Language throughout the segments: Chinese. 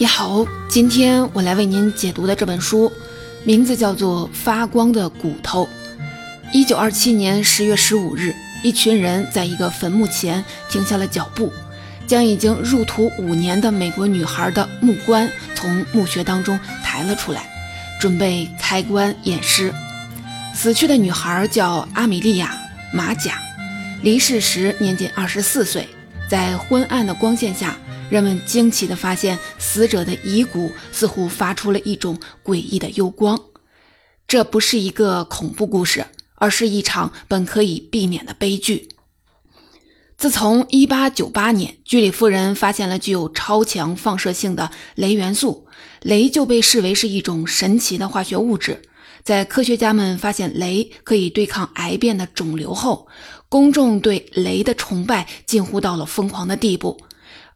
你好，今天我来为您解读的这本书，名字叫做《发光的骨头》。一九二七年十月十五日，一群人在一个坟墓前停下了脚步，将已经入土五年的美国女孩的木棺从墓穴当中抬了出来，准备开棺验尸。死去的女孩叫阿米莉亚·马甲，离世时年仅二十四岁。在昏暗的光线下。人们惊奇地发现，死者的遗骨似乎发出了一种诡异的幽光。这不是一个恐怖故事，而是一场本可以避免的悲剧。自从1898年居里夫人发现了具有超强放射性的镭元素，镭就被视为是一种神奇的化学物质。在科学家们发现镭可以对抗癌变的肿瘤后，公众对镭的崇拜近乎到了疯狂的地步。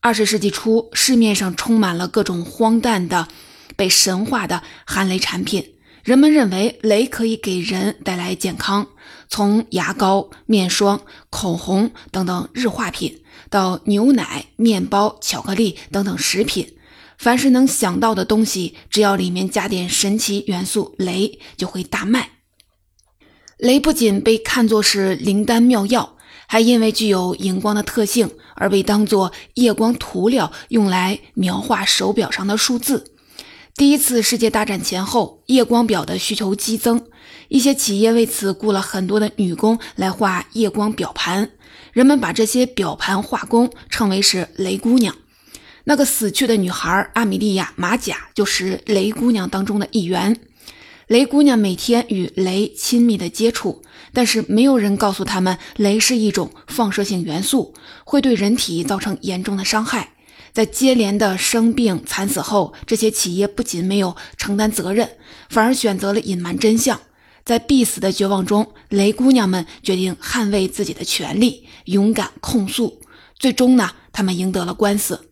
二十世纪初，市面上充满了各种荒诞的、被神化的含雷产品。人们认为雷可以给人带来健康，从牙膏、面霜、口红等等日化品，到牛奶、面包、巧克力等等食品，凡是能想到的东西，只要里面加点神奇元素雷，就会大卖。雷不仅被看作是灵丹妙药。还因为具有荧光的特性而被当作夜光涂料用来描画手表上的数字。第一次世界大战前后，夜光表的需求激增，一些企业为此雇了很多的女工来画夜光表盘。人们把这些表盘画工称为是“雷姑娘”。那个死去的女孩阿米莉亚·马甲就是“雷姑娘”当中的一员。雷姑娘每天与雷亲密的接触。但是没有人告诉他们，雷是一种放射性元素，会对人体造成严重的伤害。在接连的生病惨死后，这些企业不仅没有承担责任，反而选择了隐瞒真相。在必死的绝望中，雷姑娘们决定捍卫自己的权利，勇敢控诉。最终呢，他们赢得了官司。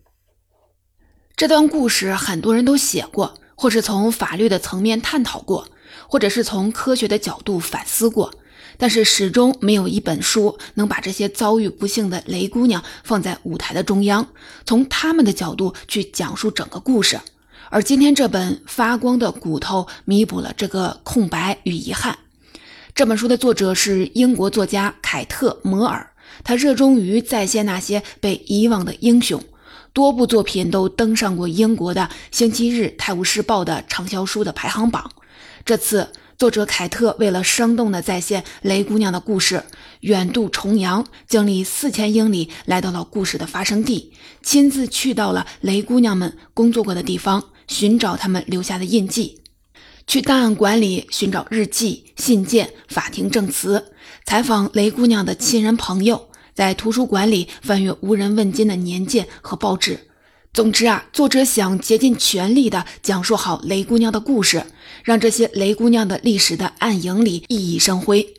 这段故事很多人都写过，或是从法律的层面探讨过，或者是从科学的角度反思过。但是始终没有一本书能把这些遭遇不幸的雷姑娘放在舞台的中央，从他们的角度去讲述整个故事。而今天这本《发光的骨头》弥补了这个空白与遗憾。这本书的作者是英国作家凯特·摩尔，他热衷于再现那些被遗忘的英雄，多部作品都登上过英国的《星期日泰晤士报》的畅销书的排行榜。这次。作者凯特为了生动地再现雷姑娘的故事，远渡重洋，经历四千英里，来到了故事的发生地，亲自去到了雷姑娘们工作过的地方，寻找他们留下的印记，去档案馆里寻找日记、信件、法庭证词，采访雷姑娘的亲人朋友，在图书馆里翻阅无人问津的年鉴和报纸。总之啊，作者想竭尽全力地讲述好雷姑娘的故事，让这些雷姑娘的历史的暗影里熠熠生辉。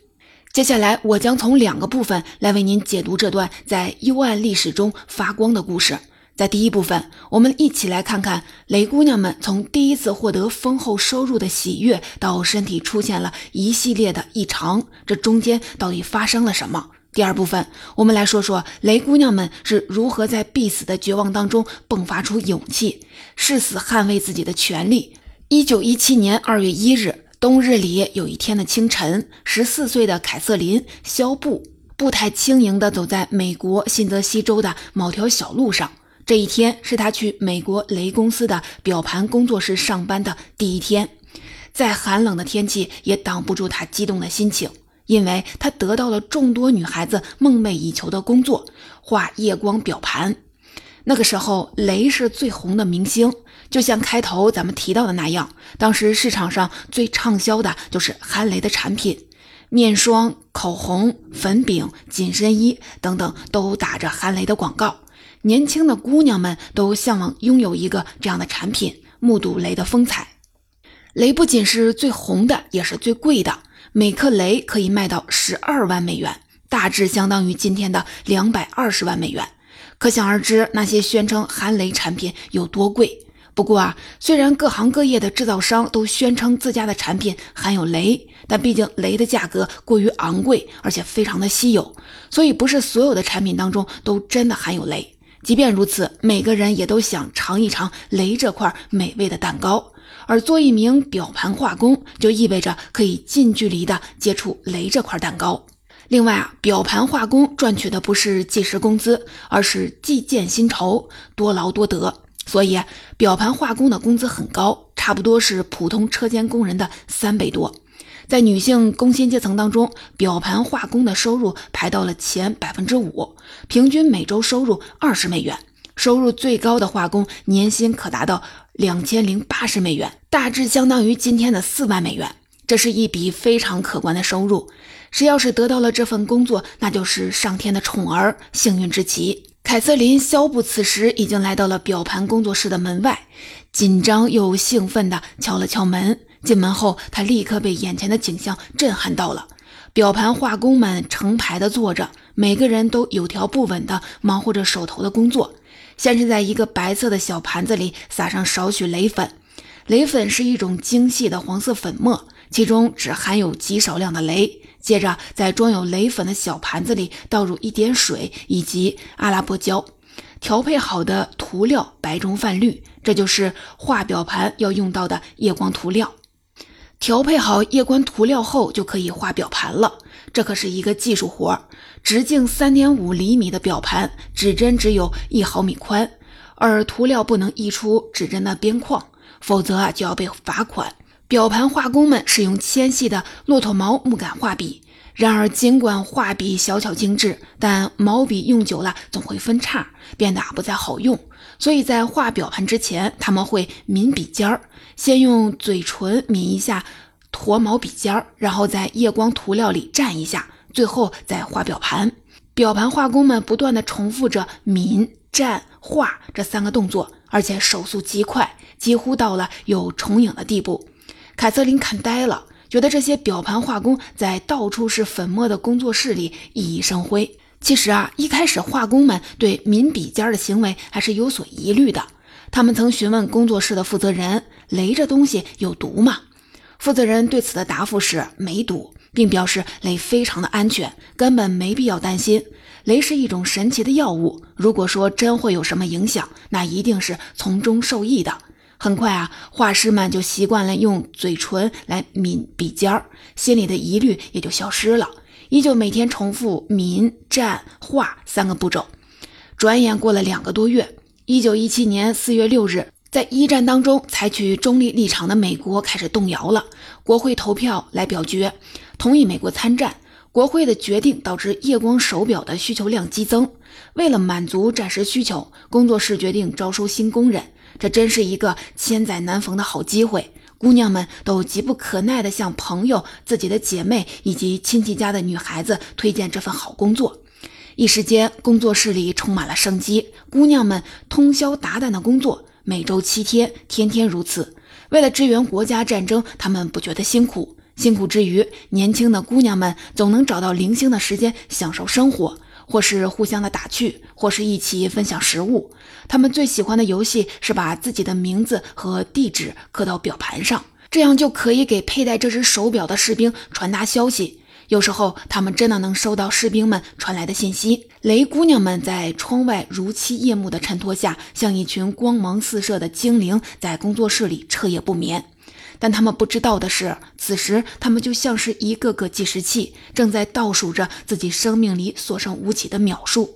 接下来，我将从两个部分来为您解读这段在幽暗历史中发光的故事。在第一部分，我们一起来看看雷姑娘们从第一次获得丰厚收入的喜悦，到身体出现了一系列的异常，这中间到底发生了什么？第二部分，我们来说说雷姑娘们是如何在必死的绝望当中迸发出勇气，誓死捍卫自己的权利。一九一七年二月一日，冬日里有一天的清晨，十四岁的凯瑟琳·肖布步态轻盈地走在美国新泽西州的某条小路上。这一天是他去美国雷公司的表盘工作室上班的第一天，再寒冷的天气也挡不住他激动的心情。因为他得到了众多女孩子梦寐以求的工作——画夜光表盘。那个时候，雷是最红的明星，就像开头咱们提到的那样，当时市场上最畅销的就是韩雷的产品，面霜、口红、粉饼、紧身衣等等都打着韩雷的广告。年轻的姑娘们都向往拥有一个这样的产品，目睹雷的风采。雷不仅是最红的，也是最贵的。每克雷可以卖到十二万美元，大致相当于今天的两百二十万美元。可想而知，那些宣称含雷产品有多贵。不过啊，虽然各行各业的制造商都宣称自家的产品含有雷，但毕竟雷的价格过于昂贵，而且非常的稀有，所以不是所有的产品当中都真的含有雷。即便如此，每个人也都想尝一尝雷这块美味的蛋糕。而做一名表盘化工，就意味着可以近距离的接触雷这块蛋糕。另外啊，表盘化工赚取的不是计时工资，而是计件薪酬，多劳多得。所以，表盘化工的工资很高，差不多是普通车间工人的三倍多。在女性工薪阶层当中，表盘化工的收入排到了前百分之五，平均每周收入二十美元。收入最高的画工年薪可达到两千零八十美元，大致相当于今天的四万美元。这是一笔非常可观的收入。谁要是得到了这份工作，那就是上天的宠儿，幸运之极。凯瑟琳·肖布此时已经来到了表盘工作室的门外，紧张又兴奋地敲了敲门。进门后，他立刻被眼前的景象震撼到了。表盘画工们成排地坐着，每个人都有条不紊地忙活着手头的工作。先是在一个白色的小盘子里撒上少许雷粉，雷粉是一种精细的黄色粉末，其中只含有极少量的雷。接着，在装有雷粉的小盘子里倒入一点水以及阿拉伯胶，调配好的涂料白中泛绿，这就是画表盘要用到的夜光涂料。调配好夜光涂料后，就可以画表盘了。这可是一个技术活儿，直径三点五厘米的表盘，指针只有一毫米宽，而涂料不能溢出指针的边框，否则啊就要被罚款。表盘画工们使用纤细的骆驼毛木杆画笔，然而尽管画笔小巧精致，但毛笔用久了总会分叉，变得不再好用。所以在画表盘之前，他们会抿笔尖儿，先用嘴唇抿一下驼毛笔尖儿，然后在夜光涂料里蘸一下，最后再画表盘。表盘画工们不断地重复着抿、蘸、画这三个动作，而且手速极快，几乎到了有重影的地步。凯瑟琳看呆了，觉得这些表盘画工在到处是粉末的工作室里熠熠生辉。其实啊，一开始画工们对抿笔尖的行为还是有所疑虑的。他们曾询问工作室的负责人：“雷这东西有毒吗？”负责人对此的答复是：“没毒，并表示雷非常的安全，根本没必要担心。雷是一种神奇的药物，如果说真会有什么影响，那一定是从中受益的。”很快啊，画师们就习惯了用嘴唇来抿笔尖儿，心里的疑虑也就消失了。依旧每天重复抿、蘸、画三个步骤。转眼过了两个多月，一九一七年四月六日，在一战当中采取中立立场的美国开始动摇了。国会投票来表决，同意美国参战。国会的决定导致夜光手表的需求量激增。为了满足战时需求，工作室决定招收新工人。这真是一个千载难逢的好机会，姑娘们都急不可耐地向朋友、自己的姐妹以及亲戚家的女孩子推荐这份好工作。一时间，工作室里充满了生机，姑娘们通宵达旦的工作，每周七天，天天如此。为了支援国家战争，她们不觉得辛苦。辛苦之余，年轻的姑娘们总能找到零星的时间享受生活。或是互相的打趣，或是一起分享食物。她们最喜欢的游戏是把自己的名字和地址刻到表盘上，这样就可以给佩戴这只手表的士兵传达消息。有时候，他们真的能收到士兵们传来的信息。雷姑娘们在窗外如期夜幕的衬托下，像一群光芒四射的精灵，在工作室里彻夜不眠。但他们不知道的是，此时他们就像是一个个计时器，正在倒数着自己生命里所剩无几的秒数。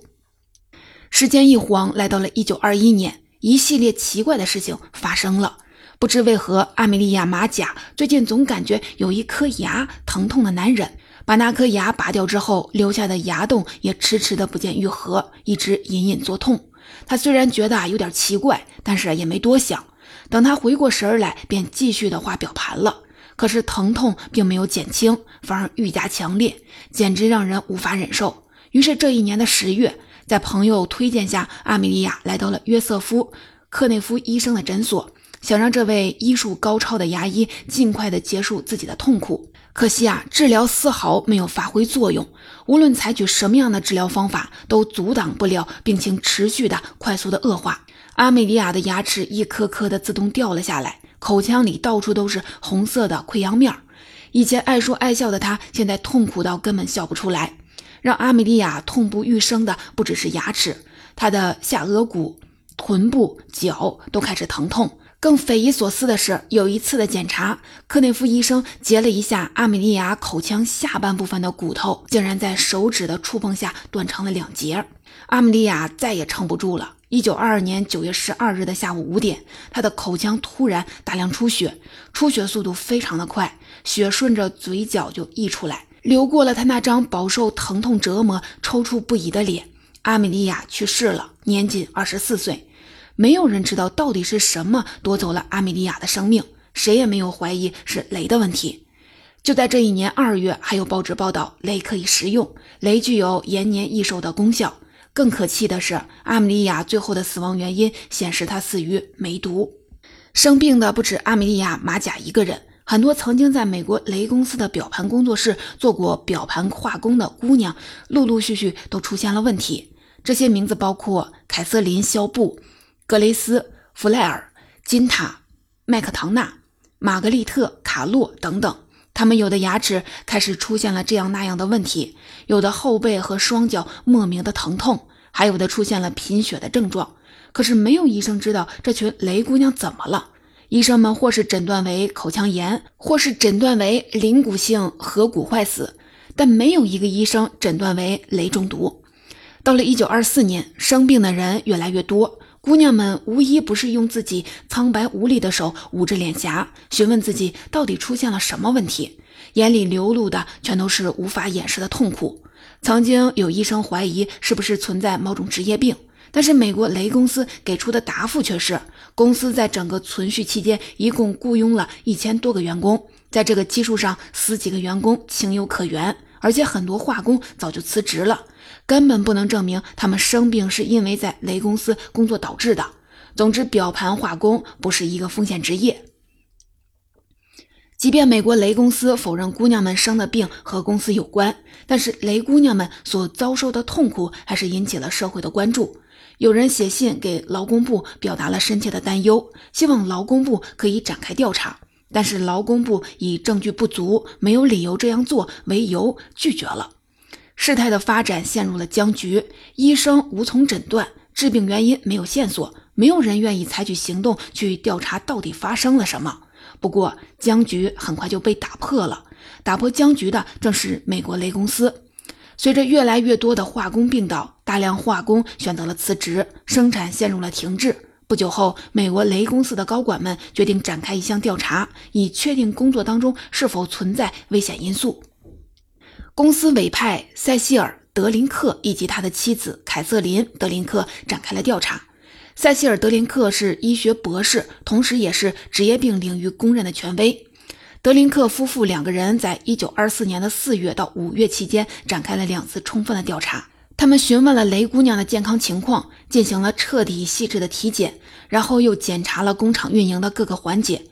时间一晃，来到了一九二一年，一系列奇怪的事情发生了。不知为何，阿米莉亚·马甲最近总感觉有一颗牙疼痛的难忍。把那颗牙拔掉之后，留下的牙洞也迟迟的不见愈合，一直隐隐作痛。他虽然觉得有点奇怪，但是也没多想。等他回过神来，便继续的画表盘了。可是疼痛并没有减轻，反而愈加强烈，简直让人无法忍受。于是这一年的十月，在朋友推荐下，阿米莉亚来到了约瑟夫·克内夫医生的诊所，想让这位医术高超的牙医尽快的结束自己的痛苦。可惜啊，治疗丝毫没有发挥作用。无论采取什么样的治疗方法，都阻挡不了病情持续的快速的恶化。阿美莉亚的牙齿一颗颗的自动掉了下来，口腔里到处都是红色的溃疡面以前爱说爱笑的她，现在痛苦到根本笑不出来。让阿美莉亚痛不欲生的不只是牙齿，他的下颚骨、臀部、脚都开始疼痛。更匪夷所思的是，有一次的检查，科内夫医生截了一下阿米莉亚口腔下半部分的骨头，竟然在手指的触碰下断成了两截。阿米莉亚再也撑不住了。一九二二年九月十二日的下午五点，他的口腔突然大量出血，出血速度非常的快，血顺着嘴角就溢出来，流过了他那张饱受疼痛折磨、抽搐不已的脸。阿米莉亚去世了，年仅二十四岁。没有人知道到底是什么夺走了阿米莉亚的生命，谁也没有怀疑是雷的问题。就在这一年二月，还有报纸报道雷可以食用，雷具有延年益寿的功效。更可气的是，阿米莉亚最后的死亡原因显示她死于梅毒。生病的不止阿米莉亚马甲一个人，很多曾经在美国雷公司的表盘工作室做过表盘化工的姑娘，陆陆续续都出现了问题。这些名字包括凯瑟琳·肖布。格雷斯·弗莱尔、金塔、麦克唐纳、玛格丽特·卡洛等等，他们有的牙齿开始出现了这样那样的问题，有的后背和双脚莫名的疼痛，还有的出现了贫血的症状。可是没有医生知道这群雷姑娘怎么了。医生们或是诊断为口腔炎，或是诊断为鳞骨性颌骨坏死，但没有一个医生诊断为雷中毒。到了1924年，生病的人越来越多。姑娘们无一不是用自己苍白无力的手捂着脸颊，询问自己到底出现了什么问题，眼里流露的全都是无法掩饰的痛苦。曾经有医生怀疑是不是存在某种职业病，但是美国雷公司给出的答复却是，公司在整个存续期间一共雇佣了一千多个员工，在这个基数上死几个员工情有可原，而且很多化工早就辞职了。根本不能证明他们生病是因为在雷公司工作导致的。总之，表盘化工不是一个风险职业。即便美国雷公司否认姑娘们生的病和公司有关，但是雷姑娘们所遭受的痛苦还是引起了社会的关注。有人写信给劳工部，表达了深切的担忧，希望劳工部可以展开调查。但是劳工部以证据不足、没有理由这样做为由拒绝了。事态的发展陷入了僵局，医生无从诊断，致病原因没有线索，没有人愿意采取行动去调查到底发生了什么。不过，僵局很快就被打破了。打破僵局的正是美国雷公司。随着越来越多的化工病倒，大量化工选择了辞职，生产陷入了停滞。不久后，美国雷公司的高管们决定展开一项调查，以确定工作当中是否存在危险因素。公司委派塞西尔·德林克以及他的妻子凯瑟琳·德林克展开了调查。塞西尔·德林克是医学博士，同时也是职业病领域公认的权威。德林克夫妇两个人在1924年的4月到5月期间展开了两次充分的调查。他们询问了雷姑娘的健康情况，进行了彻底细致的体检，然后又检查了工厂运营的各个环节。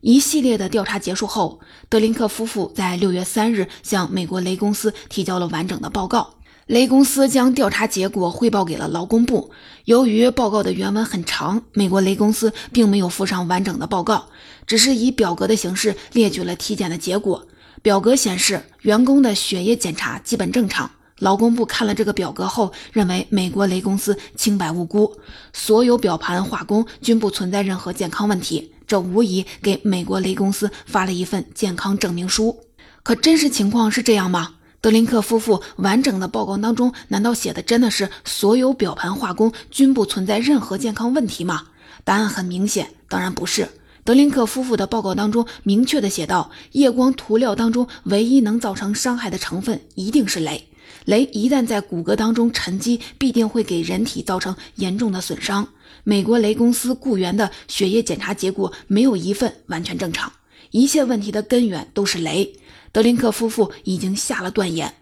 一系列的调查结束后，德林克夫妇在六月三日向美国雷公司提交了完整的报告。雷公司将调查结果汇报给了劳工部。由于报告的原文很长，美国雷公司并没有附上完整的报告，只是以表格的形式列举了体检的结果。表格显示，员工的血液检查基本正常。劳工部看了这个表格后，认为美国雷公司清白无辜，所有表盘化工均不存在任何健康问题。这无疑给美国雷公司发了一份健康证明书。可真实情况是这样吗？德林克夫妇完整的报告当中，难道写的真的是所有表盘化工均不存在任何健康问题吗？答案很明显，当然不是。德林克夫妇的报告当中明确的写道：夜光涂料当中唯一能造成伤害的成分一定是镭。镭一旦在骨骼当中沉积，必定会给人体造成严重的损伤。美国雷公司雇员的血液检查结果没有一份完全正常，一切问题的根源都是镭。德林克夫妇已经下了断言。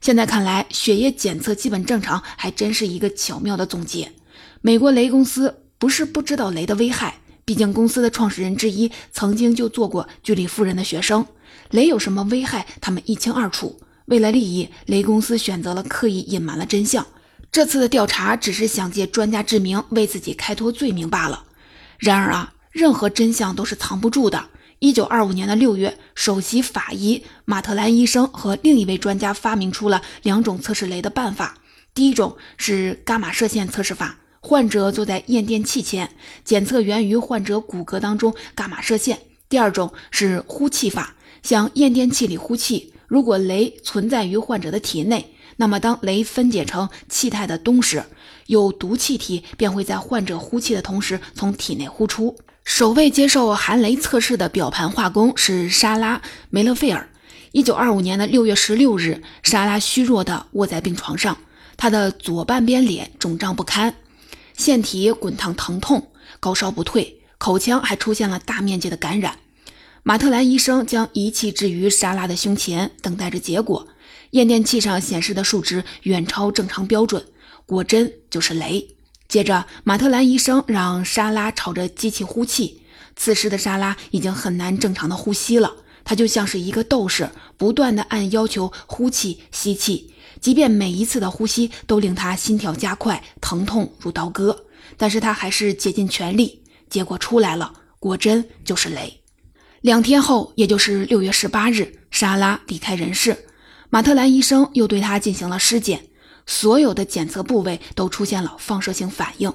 现在看来，血液检测基本正常，还真是一个巧妙的总结。美国雷公司不是不知道雷的危害，毕竟公司的创始人之一曾经就做过居里夫人的学生，雷有什么危害，他们一清二楚。为了利益，雷公司选择了刻意隐瞒了真相。这次的调查只是想借专家之名为自己开脱罪名罢了。然而啊，任何真相都是藏不住的。一九二五年的六月，首席法医马特兰医生和另一位专家发明出了两种测试雷的办法。第一种是伽马射线测试法，患者坐在验电器前，检测源于患者骨骼当中伽马射线；第二种是呼气法，向验电器里呼气，如果镭存在于患者的体内，那么当镭分解成气态的氡时，有毒气体便会在患者呼气的同时从体内呼出。首位接受含镭测试的表盘化工是莎拉·梅勒费尔。一九二五年的六月十六日，莎拉虚弱地卧在病床上。他的左半边脸肿胀不堪，腺体滚烫疼痛，高烧不退，口腔还出现了大面积的感染。马特兰医生将仪器置于莎拉的胸前，等待着结果。验电器上显示的数值远超正常标准，果真就是雷。接着，马特兰医生让莎拉朝着机器呼气。此时的莎拉已经很难正常的呼吸了，她就像是一个斗士，不断的按要求呼气、吸气。即便每一次的呼吸都令他心跳加快，疼痛如刀割，但是他还是竭尽全力。结果出来了，果真就是雷。两天后，也就是六月十八日，莎拉离开人世。马特兰医生又对她进行了尸检，所有的检测部位都出现了放射性反应，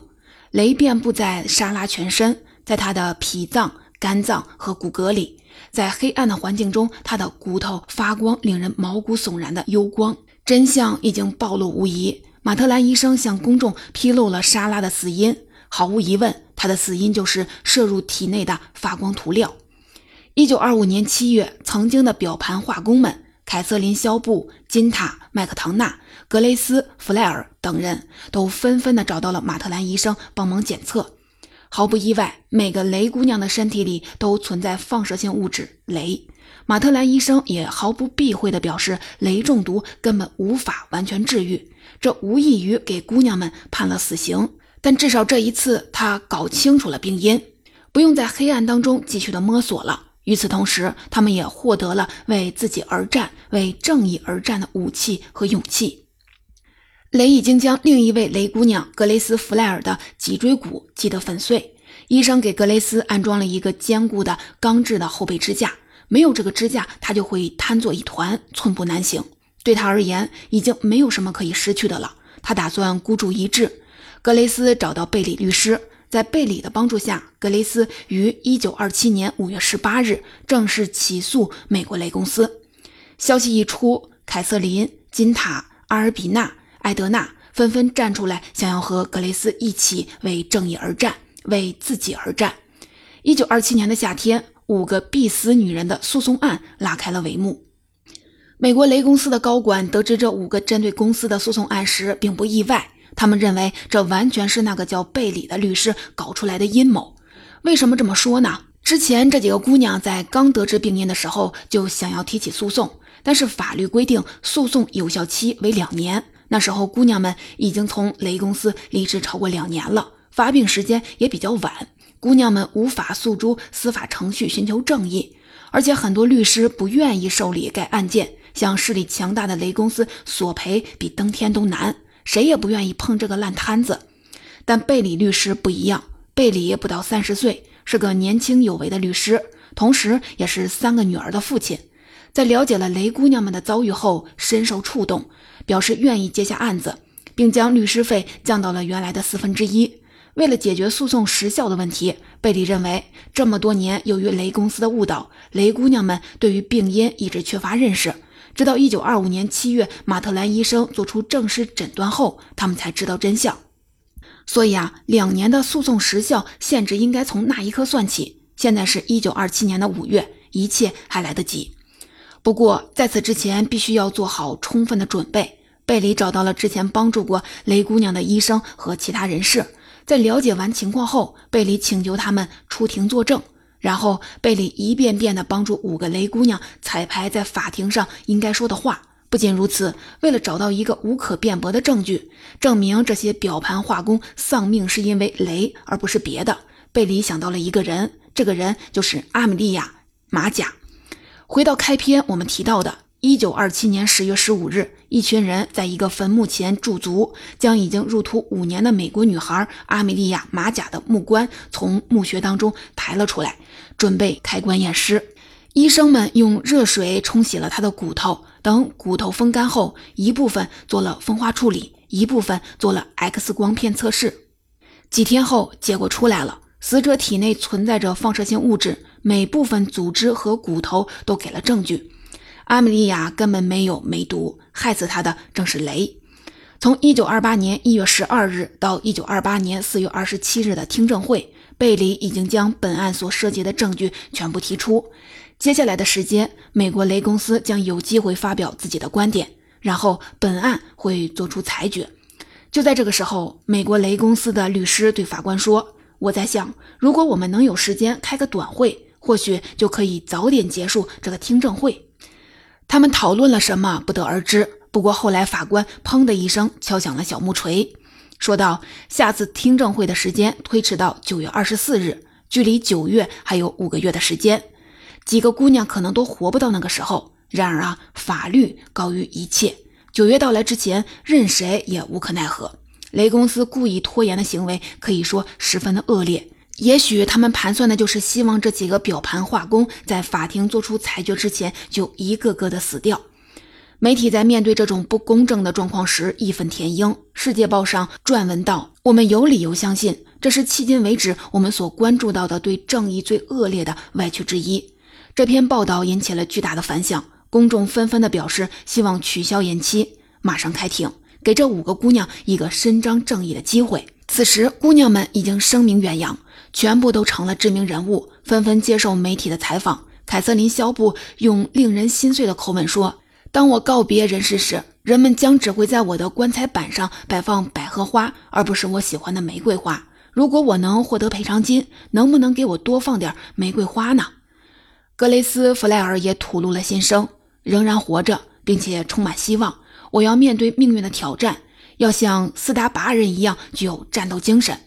雷遍布在莎拉全身，在他的脾脏、肝脏和骨骼里，在黑暗的环境中，他的骨头发光，令人毛骨悚然的幽光。真相已经暴露无遗，马特兰医生向公众披露了莎拉的死因。毫无疑问，她的死因就是摄入体内的发光涂料。一九二五年七月，曾经的表盘化工们凯瑟琳·肖布、金塔、麦克唐纳、格雷斯·弗莱尔等人都纷纷的找到了马特兰医生帮忙检测。毫不意外，每个雷姑娘的身体里都存在放射性物质雷。马特兰医生也毫不避讳地表示，雷中毒根本无法完全治愈，这无异于给姑娘们判了死刑。但至少这一次，他搞清楚了病因，不用在黑暗当中继续的摸索了。与此同时，他们也获得了为自己而战、为正义而战的武器和勇气。雷已经将另一位雷姑娘格雷斯·弗莱尔的脊椎骨击得粉碎，医生给格雷斯安装了一个坚固的钢制的后背支架。没有这个支架，他就会瘫作一团，寸步难行。对他而言，已经没有什么可以失去的了。他打算孤注一掷。格雷斯找到贝里律师，在贝里的帮助下，格雷斯于1927年5月18日正式起诉美国雷公司。消息一出，凯瑟琳、金塔、阿尔比娜、艾德娜纷纷站出来，想要和格雷斯一起为正义而战，为自己而战。1927年的夏天。五个必死女人的诉讼案拉开了帷幕。美国雷公司的高管得知这五个针对公司的诉讼案时，并不意外。他们认为这完全是那个叫贝里的律师搞出来的阴谋。为什么这么说呢？之前这几个姑娘在刚得知病因的时候就想要提起诉讼，但是法律规定诉讼有效期为两年。那时候姑娘们已经从雷公司离职超过两年了，发病时间也比较晚。姑娘们无法诉诸司法程序寻求正义，而且很多律师不愿意受理该案件，向势力强大的雷公司索赔比登天都难，谁也不愿意碰这个烂摊子。但贝里律师不一样，贝里不到三十岁，是个年轻有为的律师，同时也是三个女儿的父亲。在了解了雷姑娘们的遭遇后，深受触动，表示愿意接下案子，并将律师费降到了原来的四分之一。为了解决诉讼时效的问题，贝里认为，这么多年由于雷公司的误导，雷姑娘们对于病因一直缺乏认识。直到1925年7月，马特兰医生做出正式诊断后，他们才知道真相。所以啊，两年的诉讼时效限制应该从那一刻算起。现在是一九二七年的五月，一切还来得及。不过在此之前，必须要做好充分的准备。贝里找到了之前帮助过雷姑娘的医生和其他人士。在了解完情况后，贝里请求他们出庭作证。然后，贝里一遍遍地帮助五个雷姑娘彩排在法庭上应该说的话。不仅如此，为了找到一个无可辩驳的证据，证明这些表盘化工丧命是因为雷而不是别的，贝里想到了一个人。这个人就是阿米莉亚·马甲。回到开篇，我们提到的。一九二七年十月十五日，一群人在一个坟墓前驻足，将已经入土五年的美国女孩阿米莉亚·马甲的木棺从墓穴当中抬了出来，准备开棺验尸。医生们用热水冲洗了她的骨头，等骨头风干后，一部分做了风化处理，一部分做了 X 光片测试。几天后，结果出来了，死者体内存在着放射性物质，每部分组织和骨头都给了证据。阿米莉亚根本没有梅毒，害死她的正是雷。从1928年1月12日到1928年4月27日的听证会，贝里已经将本案所涉及的证据全部提出。接下来的时间，美国雷公司将有机会发表自己的观点，然后本案会做出裁决。就在这个时候，美国雷公司的律师对法官说：“我在想，如果我们能有时间开个短会，或许就可以早点结束这个听证会。”他们讨论了什么不得而知。不过后来法官砰的一声敲响了小木锤，说道：“下次听证会的时间推迟到九月二十四日，距离九月还有五个月的时间。几个姑娘可能都活不到那个时候。然而啊，法律高于一切。九月到来之前，任谁也无可奈何。雷公司故意拖延的行为可以说十分的恶劣。”也许他们盘算的就是希望这几个表盘化工在法庭做出裁决之前就一个个的死掉。媒体在面对这种不公正的状况时义愤填膺。世界报上撰文道：“我们有理由相信，这是迄今为止我们所关注到的对正义最恶劣的歪曲之一。”这篇报道引起了巨大的反响，公众纷纷的表示希望取消延期，马上开庭，给这五个姑娘一个伸张正义的机会。此时，姑娘们已经声名远扬。全部都成了知名人物，纷纷接受媒体的采访。凯瑟琳·肖布用令人心碎的口吻说：“当我告别人世时，人们将只会在我的棺材板上摆放百合花，而不是我喜欢的玫瑰花。如果我能获得赔偿金，能不能给我多放点玫瑰花呢？”格雷斯·弗莱尔也吐露了心声：“仍然活着，并且充满希望。我要面对命运的挑战，要像斯达巴人一样具有战斗精神。”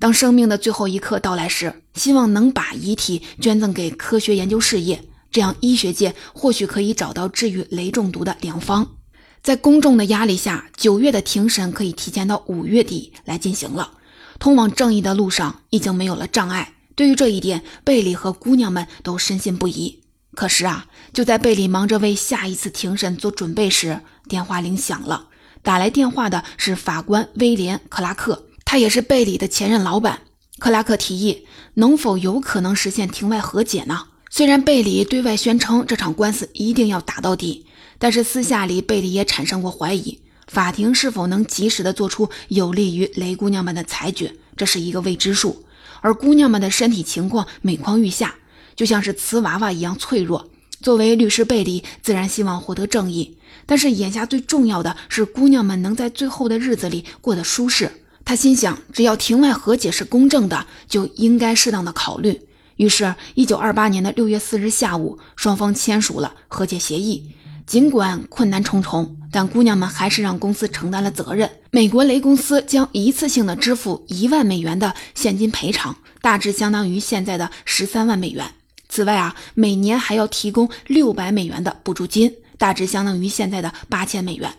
当生命的最后一刻到来时，希望能把遗体捐赠给科学研究事业，这样医学界或许可以找到治愈雷中毒的良方。在公众的压力下，九月的庭审可以提前到五月底来进行了。通往正义的路上已经没有了障碍。对于这一点，贝里和姑娘们都深信不疑。可是啊，就在贝里忙着为下一次庭审做准备时，电话铃响了。打来电话的是法官威廉·克拉克。他也是贝里的前任老板。克拉克提议，能否有可能实现庭外和解呢？虽然贝里对外宣称这场官司一定要打到底，但是私下里贝里也产生过怀疑：法庭是否能及时的做出有利于雷姑娘们的裁决，这是一个未知数。而姑娘们的身体情况每况愈下，就像是瓷娃娃一样脆弱。作为律师，贝里自然希望获得正义，但是眼下最重要的是姑娘们能在最后的日子里过得舒适。他心想，只要庭外和解是公正的，就应该适当的考虑。于是，一九二八年的六月四日下午，双方签署了和解协议。尽管困难重重，但姑娘们还是让公司承担了责任。美国雷公司将一次性的支付一万美元的现金赔偿，大致相当于现在的十三万美元。此外啊，每年还要提供六百美元的补助金，大致相当于现在的八千美元。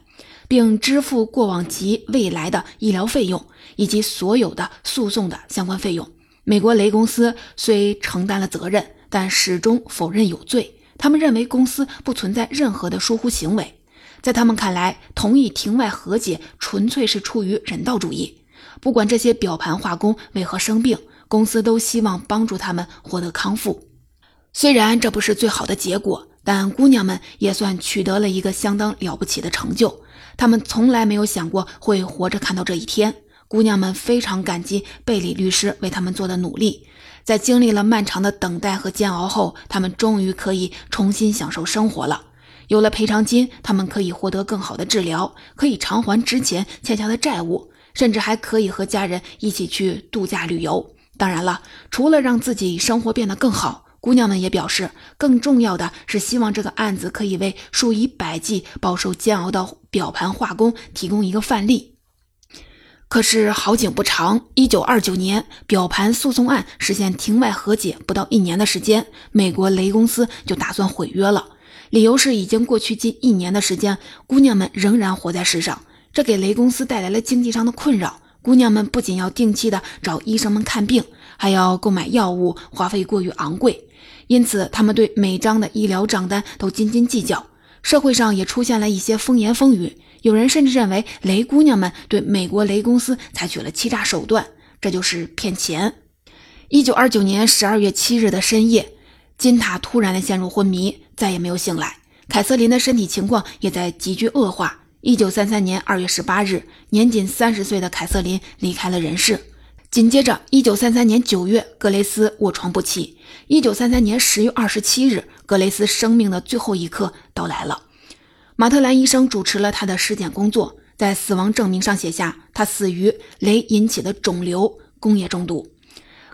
并支付过往及未来的医疗费用，以及所有的诉讼的相关费用。美国雷公司虽承担了责任，但始终否认有罪。他们认为公司不存在任何的疏忽行为。在他们看来，同意庭外和解纯粹是出于人道主义。不管这些表盘化工为何生病，公司都希望帮助他们获得康复。虽然这不是最好的结果，但姑娘们也算取得了一个相当了不起的成就。她们从来没有想过会活着看到这一天。姑娘们非常感激贝里律师为他们做的努力。在经历了漫长的等待和煎熬后，他们终于可以重新享受生活了。有了赔偿金，他们可以获得更好的治疗，可以偿还之前欠下的债务，甚至还可以和家人一起去度假旅游。当然了，除了让自己生活变得更好。姑娘们也表示，更重要的是希望这个案子可以为数以百计饱受煎熬的表盘化工提供一个范例。可是好景不长，一九二九年，表盘诉讼案实现庭外和解不到一年的时间，美国雷公司就打算毁约了。理由是已经过去近一年的时间，姑娘们仍然活在世上，这给雷公司带来了经济上的困扰。姑娘们不仅要定期的找医生们看病，还要购买药物，花费过于昂贵。因此，他们对每张的医疗账单都斤斤计较。社会上也出现了一些风言风语，有人甚至认为雷姑娘们对美国雷公司采取了欺诈手段，这就是骗钱。一九二九年十二月七日的深夜，金塔突然的陷入昏迷，再也没有醒来。凯瑟琳的身体情况也在急剧恶化。一九三三年二月十八日，年仅三十岁的凯瑟琳离开了人世。紧接着，一九三三年九月，格雷斯卧床不起。一九三三年十月二十七日，格雷斯生命的最后一刻到来了。马特兰医生主持了他的尸检工作，在死亡证明上写下他死于雷引起的肿瘤工业中毒。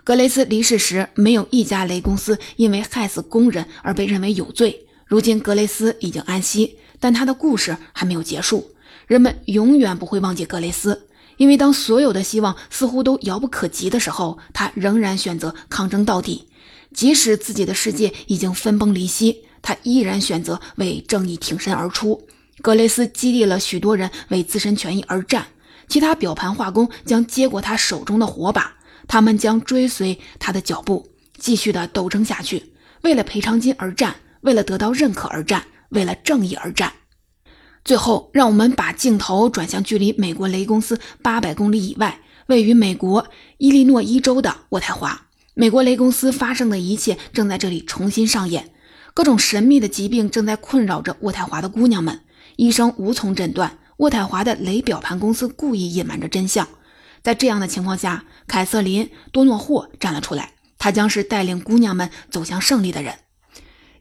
格雷斯离世时，没有一家雷公司因为害死工人而被认为有罪。如今，格雷斯已经安息。但他的故事还没有结束，人们永远不会忘记格雷斯，因为当所有的希望似乎都遥不可及的时候，他仍然选择抗争到底。即使自己的世界已经分崩离析，他依然选择为正义挺身而出。格雷斯激励了许多人为自身权益而战，其他表盘化工将接过他手中的火把，他们将追随他的脚步，继续的斗争下去，为了赔偿金而战，为了得到认可而战。为了正义而战。最后，让我们把镜头转向距离美国雷公司八百公里以外，位于美国伊利诺伊州的渥太华。美国雷公司发生的一切正在这里重新上演。各种神秘的疾病正在困扰着渥太华的姑娘们，医生无从诊断。渥太华的雷表盘公司故意隐瞒着真相。在这样的情况下，凯瑟琳·多诺霍站了出来，她将是带领姑娘们走向胜利的人。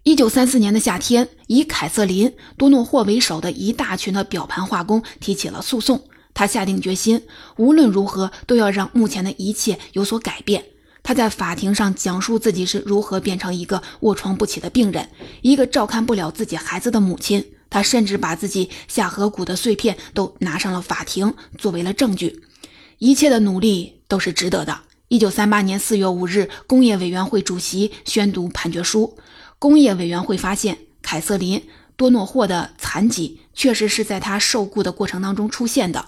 一九三四年的夏天，以凯瑟琳·多诺霍为首的一大群的表盘化工提起了诉讼。他下定决心，无论如何都要让目前的一切有所改变。他在法庭上讲述自己是如何变成一个卧床不起的病人，一个照看不了自己孩子的母亲。他甚至把自己下颌骨的碎片都拿上了法庭，作为了证据。一切的努力都是值得的。一九三八年四月五日，工业委员会主席宣读判决书。工业委员会发现，凯瑟琳·多诺霍的残疾确实是在他受雇的过程当中出现的。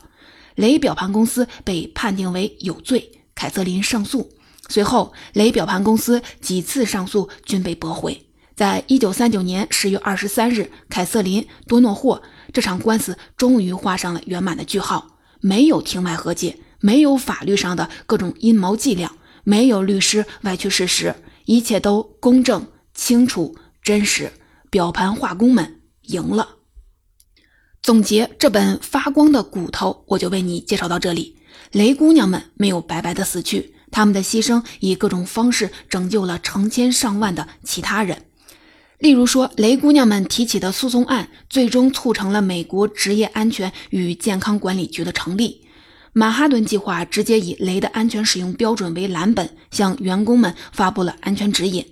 雷表盘公司被判定为有罪，凯瑟琳胜诉。随后，雷表盘公司几次上诉均被驳回。在一九三九年十月二十三日，凯瑟琳·多诺霍这场官司终于画上了圆满的句号。没有庭外和解，没有法律上的各种阴谋伎俩，没有律师歪曲事实，一切都公正。清楚、真实，表盘化工们赢了。总结这本发光的骨头，我就为你介绍到这里。雷姑娘们没有白白的死去，她们的牺牲以各种方式拯救了成千上万的其他人。例如说，雷姑娘们提起的诉讼案，最终促成了美国职业安全与健康管理局的成立。曼哈顿计划直接以雷的安全使用标准为蓝本，向员工们发布了安全指引。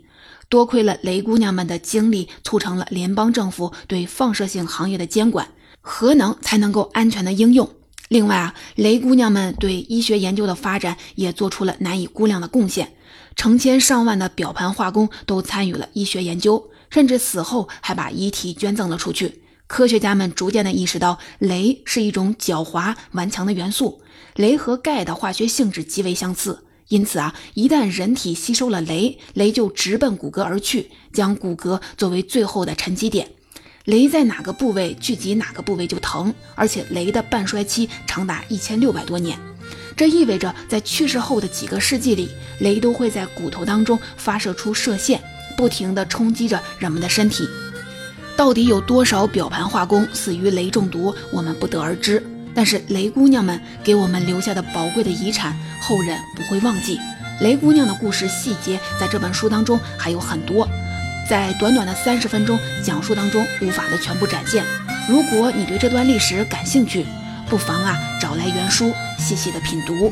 多亏了雷姑娘们的经历，促成了联邦政府对放射性行业的监管，核能才能够安全的应用。另外啊，雷姑娘们对医学研究的发展也做出了难以估量的贡献，成千上万的表盘化工都参与了医学研究，甚至死后还把遗体捐赠了出去。科学家们逐渐的意识到，镭是一种狡猾顽强的元素，镭和钙的化学性质极为相似。因此啊，一旦人体吸收了镭，镭就直奔骨骼而去，将骨骼作为最后的沉积点。镭在哪个部位聚集，哪个部位就疼。而且镭的半衰期长达一千六百多年，这意味着在去世后的几个世纪里，镭都会在骨头当中发射出射线，不停地冲击着人们的身体。到底有多少表盘化工死于镭中毒，我们不得而知。但是雷姑娘们给我们留下的宝贵的遗产，后人不会忘记。雷姑娘的故事细节在这本书当中还有很多，在短短的三十分钟讲述当中无法的全部展现。如果你对这段历史感兴趣，不妨啊找来原书细细的品读。